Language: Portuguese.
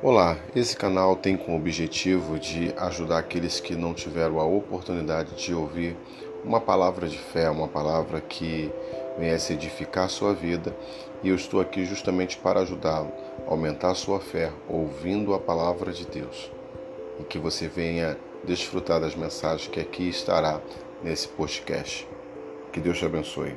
Olá, esse canal tem como objetivo de ajudar aqueles que não tiveram a oportunidade de ouvir uma palavra de fé, uma palavra que venha edificar a sua vida, e eu estou aqui justamente para ajudá-lo a aumentar a sua fé ouvindo a palavra de Deus. E que você venha desfrutar das mensagens que aqui estará nesse podcast. Que Deus te abençoe.